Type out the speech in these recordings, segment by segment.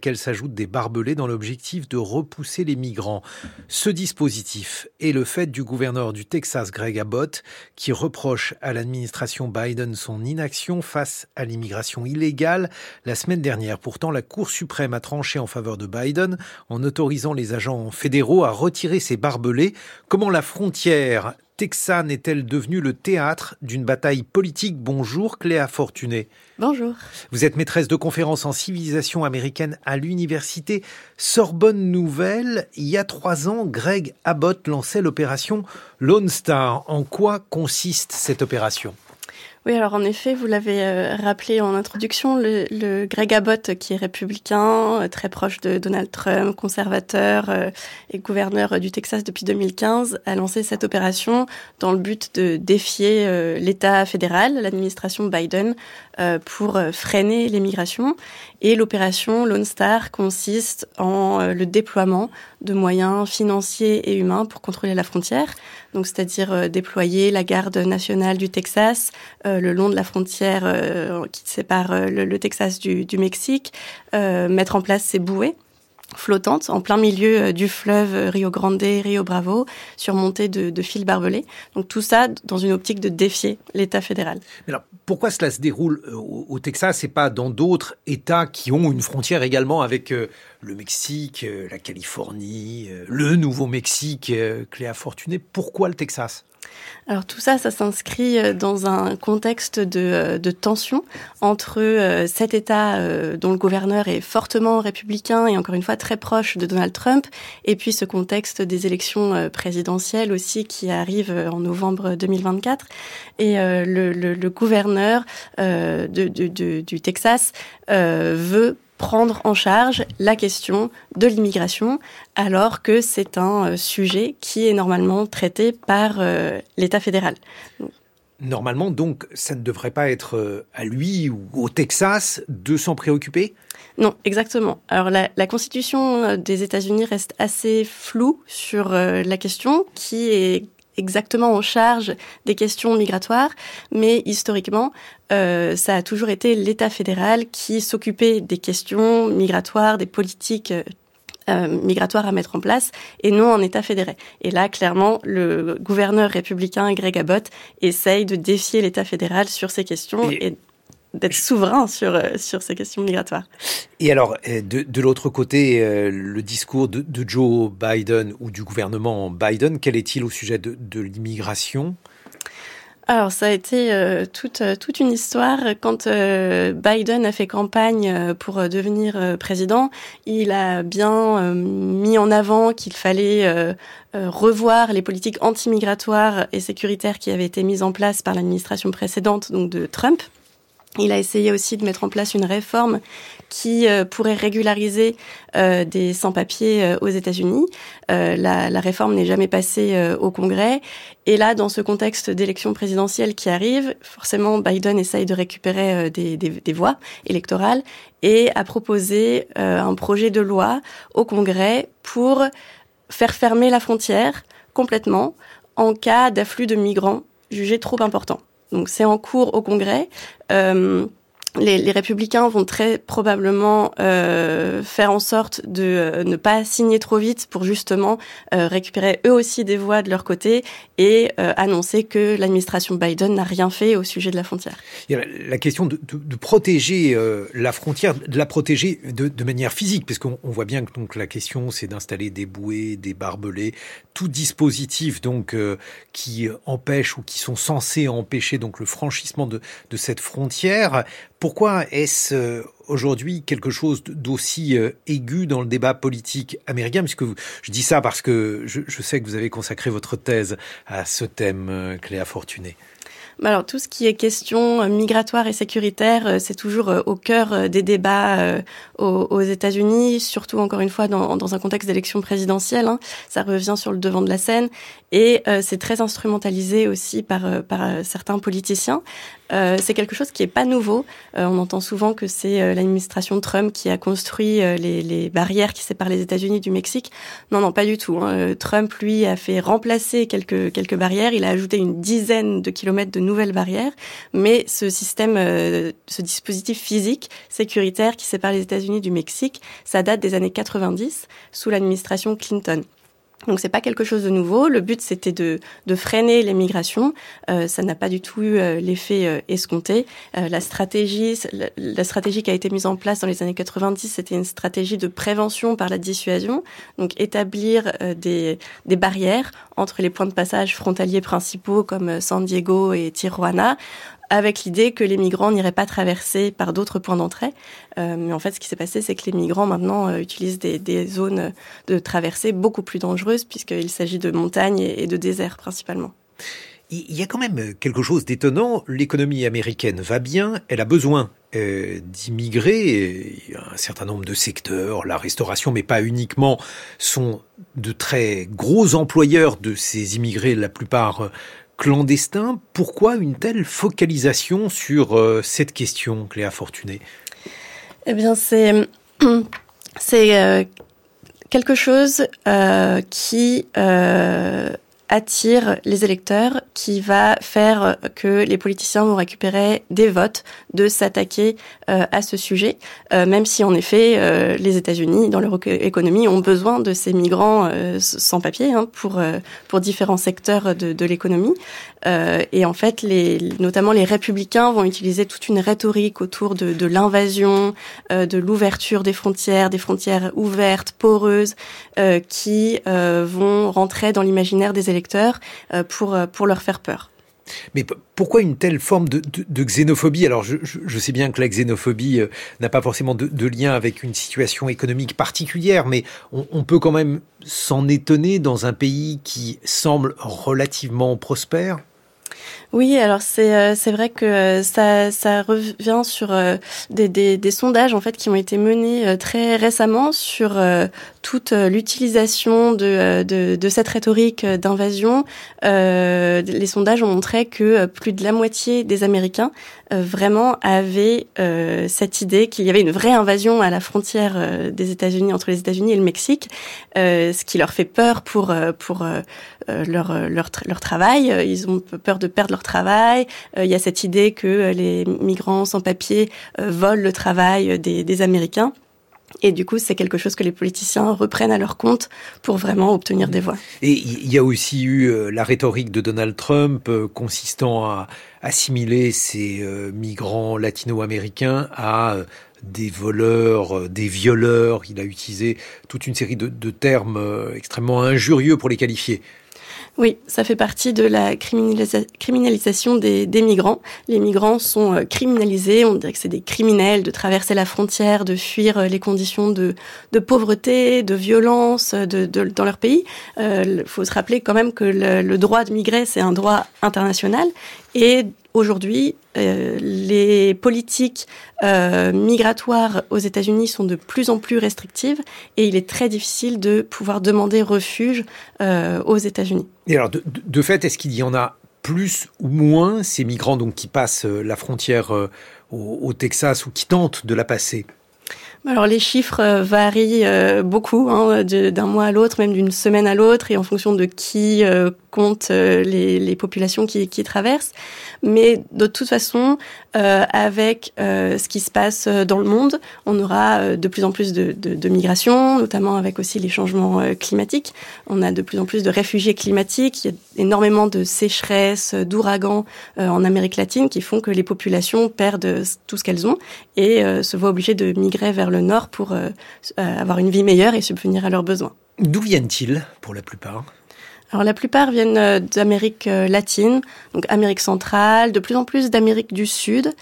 qu'elle s'ajoutent des barbelés dans l'objectif de repousser les migrants. Ce dispositif est le fait du gouverneur du Texas, Greg Abbott, qui reproche à l'administration Biden son inaction face à l'immigration illégale la semaine dernière. Pourtant, la Cour suprême a tranché en faveur de Biden en autorisant les agents fédéraux à retirer ces barbelés. Comment la frontière texane est-elle devenue le théâtre d'une bataille politique? Bonjour Cléa Fortuné. Bonjour. Vous êtes maîtresse de conférences en civilisation américaine à l'université Sorbonne Nouvelle. Il y a trois ans, Greg Abbott lançait l'opération Lone Star. En quoi consiste cette opération? Oui, alors en effet, vous l'avez euh, rappelé en introduction, le, Greg Abbott, qui est républicain, euh, très proche de Donald Trump, conservateur euh, et gouverneur du Texas depuis 2015, a lancé cette opération dans le but de défier l'État fédéral, l'administration Biden, pour freiner l'immigration. Et l'opération Lone Star consiste en le déploiement de moyens financiers et humains pour contrôler la frontière. Donc, c'est-à-dire déployer la garde nationale du Texas, euh, le long de la frontière euh, qui sépare euh, le, Texas du Mexique, mettre en place ces bouées flottantes en plein milieu du fleuve Rio Grande, Rio Bravo, surmontées de, fils barbelés. Donc tout ça dans une optique de défier l'État fédéral. Alors pourquoi cela se déroule au, Texas et pas dans d'autres États qui ont une frontière également avec le Mexique, la Californie, le Nouveau-Mexique, Cléa Fortuné? Pourquoi le Texas? Alors tout ça, ça s'inscrit euh, dans un contexte de, euh, tension entre euh, cet État dont le gouverneur est fortement républicain et encore une fois très proche de Donald Trump, et puis ce contexte des élections présidentielles aussi qui arrivent en novembre 2024. Et le, le, le, gouverneur du Texas veut prendre en charge la question de l'immigration, alors que c'est un euh, sujet qui est normalement traité par euh, l'État fédéral. Normalement, donc, ça ne devrait pas être euh, à lui ou au Texas de s'en préoccuper? Non, exactement. Alors, la, la Constitution des États-Unis reste assez floue sur la question, qui est exactement en charge des questions migratoires, mais historiquement, euh, ça a toujours été l'État fédéral qui s'occupait des questions migratoires, des politiques euh, migratoires à mettre en place, et non en État fédéré. Et là, clairement, le gouverneur républicain Greg Abbott essaye de défier l'État fédéral sur ces questions et d'être souverain sur, euh, sur ces questions migratoires. Et alors, euh, de, de l'autre côté, euh, le discours de, de, Joe Biden ou du gouvernement Biden, quel est-il au sujet de, de l'immigration? Alors ça a été euh, toute toute une histoire quand euh, Biden a fait campagne pour devenir président, il a bien mis en avant qu'il fallait revoir les politiques anti-migratoires et sécuritaires qui avaient été mises en place par l'administration précédente donc de Trump. Il a essayé aussi de mettre en place une réforme qui euh, pourrait régulariser euh, des sans-papiers euh, aux États-Unis. La, la, réforme n'est jamais passée au Congrès. Et là, dans ce contexte d'élection présidentielle qui arrive, forcément, Biden essaye de récupérer des voix électorales et a proposé un projet de loi au Congrès pour faire fermer la frontière complètement en cas d'afflux de migrants jugés trop importants. Donc c'est en cours au Congrès. Euh, les, républicains vont très probablement euh, faire en sorte de euh, ne pas signer trop vite pour justement euh, récupérer eux aussi des voix de leur côté et annoncer que l'administration Biden n'a rien fait au sujet de la frontière. Il y a la question de, protéger la frontière, de la protéger de, manière physique, parce qu'on voit bien que donc la question c'est d'installer des bouées, des barbelés, tout dispositif donc qui empêche ou qui sont censés empêcher donc le franchissement de cette frontière. Pourquoi est-ce euh, aujourd'hui quelque chose d'aussi euh, aigu dans le débat politique américain? Puisque je dis ça parce que je, sais que vous avez consacré votre thèse à ce thème, euh, Cléa Fortuné. Alors tout ce qui est question migratoire et sécuritaire, c'est toujours au cœur des débats aux, États-Unis, surtout encore une fois dans, un contexte d'élection présidentielle. Hein. Ça revient sur le devant de la scène et c'est très instrumentalisé aussi par, certains politiciens. Euh, c'est quelque chose qui est pas nouveau. Euh, on entend souvent que c'est euh, l'administration Trump qui a construit les, barrières qui séparent les États-Unis du Mexique. Non, non, pas du tout. Hein. Trump, lui, a fait remplacer quelques quelques barrières. Il a ajouté une dizaine de kilomètres de nouvelles barrières. Mais ce système, ce dispositif physique sécuritaire qui sépare les États-Unis du Mexique, ça date des années 90 sous l'administration Clinton. Donc c'est pas quelque chose de nouveau. Le but c'était de, de freiner les migrations. Euh, ça n'a pas du tout eu euh, l'effet euh, escompté. Euh, la stratégie, la, stratégie qui a été mise en place dans les années 90, c'était une stratégie de prévention par la dissuasion. Donc établir des, des barrières entre les points de passage frontaliers principaux comme San Diego et Tijuana avec l'idée que les migrants n'iraient pas traverser par d'autres points d'entrée. Euh, mais en fait, ce qui s'est passé, c'est que les migrants maintenant euh, utilisent des, zones de traversée beaucoup plus dangereuses puisqu'il s'agit de montagnes et, de déserts principalement. Il y a quand même quelque chose d'étonnant. L'économie américaine va bien, elle a besoin euh, d'immigrer. Un certain nombre de secteurs, la restauration, mais pas uniquement, sont de très gros employeurs de ces immigrés, la plupart clandestin. Pourquoi une telle focalisation sur euh, cette question, Cléa Fortuné? Eh bien, c'est euh, quelque chose euh, qui attire les électeurs, qui va faire que les politiciens vont récupérer des votes de s'attaquer euh, à ce sujet, euh, même si en effet euh, les États-Unis, dans leur économie, ont besoin de ces migrants sans papier hein, pour différents secteurs de l'économie. Et en fait, les, notamment les républicains vont utiliser toute une rhétorique autour de, l'invasion, de l'ouverture des frontières, des frontières ouvertes, poreuses, qui vont rentrer dans l'imaginaire des électeurs euh, pour, euh, leur faire peur. Mais pourquoi une telle forme de, xénophobie? Alors, je, sais bien que la xénophobie euh, n'a pas forcément de, lien avec une situation économique particulière, mais on peut quand même s'en étonner dans un pays qui semble relativement prospère. Oui, alors c'est euh, c'est vrai que euh, ça ça revient sur euh, des, des, des sondages en fait qui ont été menés très récemment sur toute l'utilisation de, de, de cette rhétorique d'invasion. les sondages ont montré que plus de la moitié des Américains vraiment avaient cette idée qu'il y avait une vraie invasion à la frontière des États-Unis entre les États-Unis et le Mexique, ce qui leur fait peur pour pour leur leur leur travail. Ils ont peur de perdre leur travail. Euh, il y a cette idée que euh, les migrants sans papier euh, volent le travail des, Américains. Et du coup, c'est quelque chose que les politiciens reprennent à leur compte pour vraiment obtenir des voix. Et il y a aussi eu la rhétorique de Donald Trump consistant à assimiler ces migrants latino-américains à des voleurs, des violeurs. Il a utilisé toute une série de termes extrêmement injurieux pour les qualifier. Oui, ça fait partie de la criminalisation des, migrants. Les migrants sont euh, criminalisés, on dirait que c'est des criminels de traverser la frontière, de fuir euh, les conditions de, pauvreté, de violence de, dans leur pays. Il euh, faut se rappeler quand même que le, le droit de migrer, c'est un droit international. Et Aujourd'hui, euh, les politiques euh, migratoires aux États-Unis sont de plus en plus restrictives et il est très difficile de pouvoir demander refuge euh, aux États-Unis. Et alors, de, fait, est-ce qu'il y en a plus ou moins ces migrants donc qui passent la frontière au Texas ou qui tentent de la passer? Alors les chiffres euh, varient euh, beaucoup hein, d'un mois à l'autre, même d'une semaine à l'autre, et en fonction de qui euh, compte les, populations qui, traversent. Mais de toute façon, avec ce qui se passe dans le monde, on aura de plus en plus de, de, de migration, notamment avec aussi les changements climatiques. On a de plus en plus de réfugiés climatiques. Il y a énormément de sécheresses, d'ouragans en Amérique latine qui font que les populations perdent tout ce qu'elles ont et se voient obligées de migrer vers le nord pour euh, euh, avoir une vie meilleure et subvenir à leurs besoins. D'où viennent-ils pour la plupart? Alors la plupart viennent euh, d'Amérique latine, donc Amérique centrale, de plus en plus d'Amérique du Sud.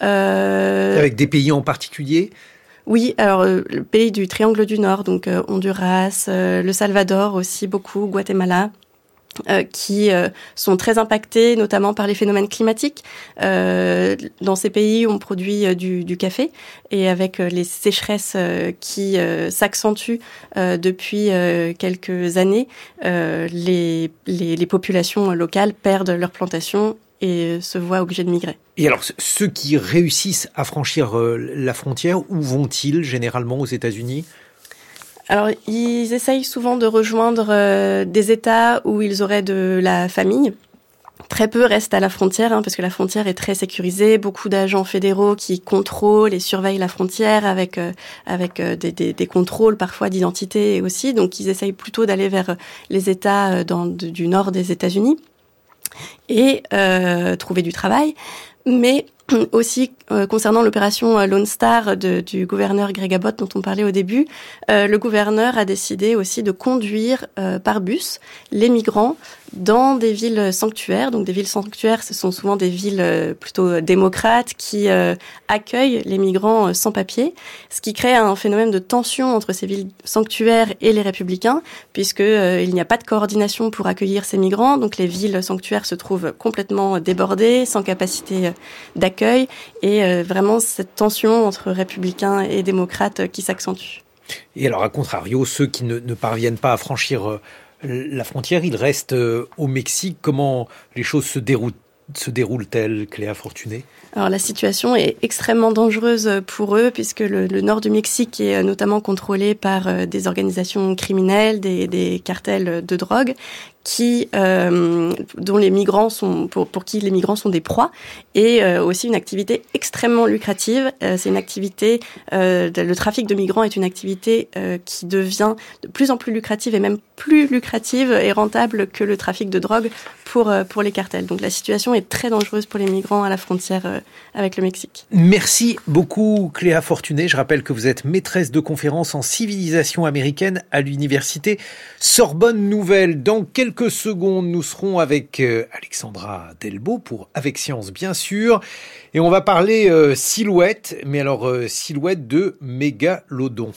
Avec des pays en particulier? Oui, alors le pays du Triangle du Nord, donc Honduras, le Salvador aussi beaucoup, Guatemala. Euh, qui euh, sont très impactés notamment par les phénomènes climatiques. Euh, dans ces pays, on produit du, café et avec les sécheresses qui s'accentuent depuis quelques années, les, les, populations locales perdent leurs plantations et se voient obligées de migrer. Et alors, ceux qui réussissent à franchir la frontière, où vont-ils généralement aux États-Unis? Alors, ils essayent souvent de rejoindre euh, des États où ils auraient de la famille. Très peu restent à la frontière, hein, parce que la frontière est très sécurisée. Beaucoup d'agents fédéraux qui contrôlent et surveillent la frontière avec euh, avec euh, des, contrôles parfois d'identité aussi. Donc, ils essayent plutôt d'aller vers les États du nord des États-Unis et trouver du travail. Mais aussi euh, concernant l'opération euh, Lone Star de, du gouverneur Greg Abbott dont on parlait au début, euh, le gouverneur a décidé aussi de conduire par bus les migrants dans des villes sanctuaires. Donc des villes sanctuaires, ce sont souvent des villes plutôt démocrates qui accueillent les migrants sans papier, ce qui crée un phénomène de tension entre ces villes sanctuaires et les républicains, puisque il n'y a pas de coordination pour accueillir ces migrants. Donc les villes sanctuaires se trouvent complètement débordées, sans capacité d'accueil et euh, vraiment cette tension entre républicains et démocrates qui s'accentue. Et alors, à contrario, ceux qui ne, parviennent pas à franchir euh, la frontière, ils restent euh, au Mexique. Comment les choses se déroulent se déroule-t-elle, Cléa Fortuné? Alors la situation est extrêmement dangereuse pour eux puisque le, nord du Mexique est notamment contrôlé par des organisations criminelles, des, des cartels de drogue euh, dont les migrants sont, pour, pour, qui les migrants sont des proies, et euh, aussi une activité extrêmement lucrative. Euh, c'est une activité, le trafic de migrants est une activité qui devient de plus en plus lucrative et même plus lucrative et rentable que le trafic de drogue pour pour les cartels. Donc la situation est très dangereuse pour les migrants à la frontière avec le Mexique. Merci beaucoup Cléa Fortuné. Je rappelle que vous êtes maîtresse de conférence en civilisation américaine à l'université Sorbonne Nouvelle. Dans quelques quelques secondes, nous serons avec euh, Alexandra Delbo pour Avec Science, bien sûr. Et on va parler euh, silhouette, mais alors euh, silhouette de mégalodon.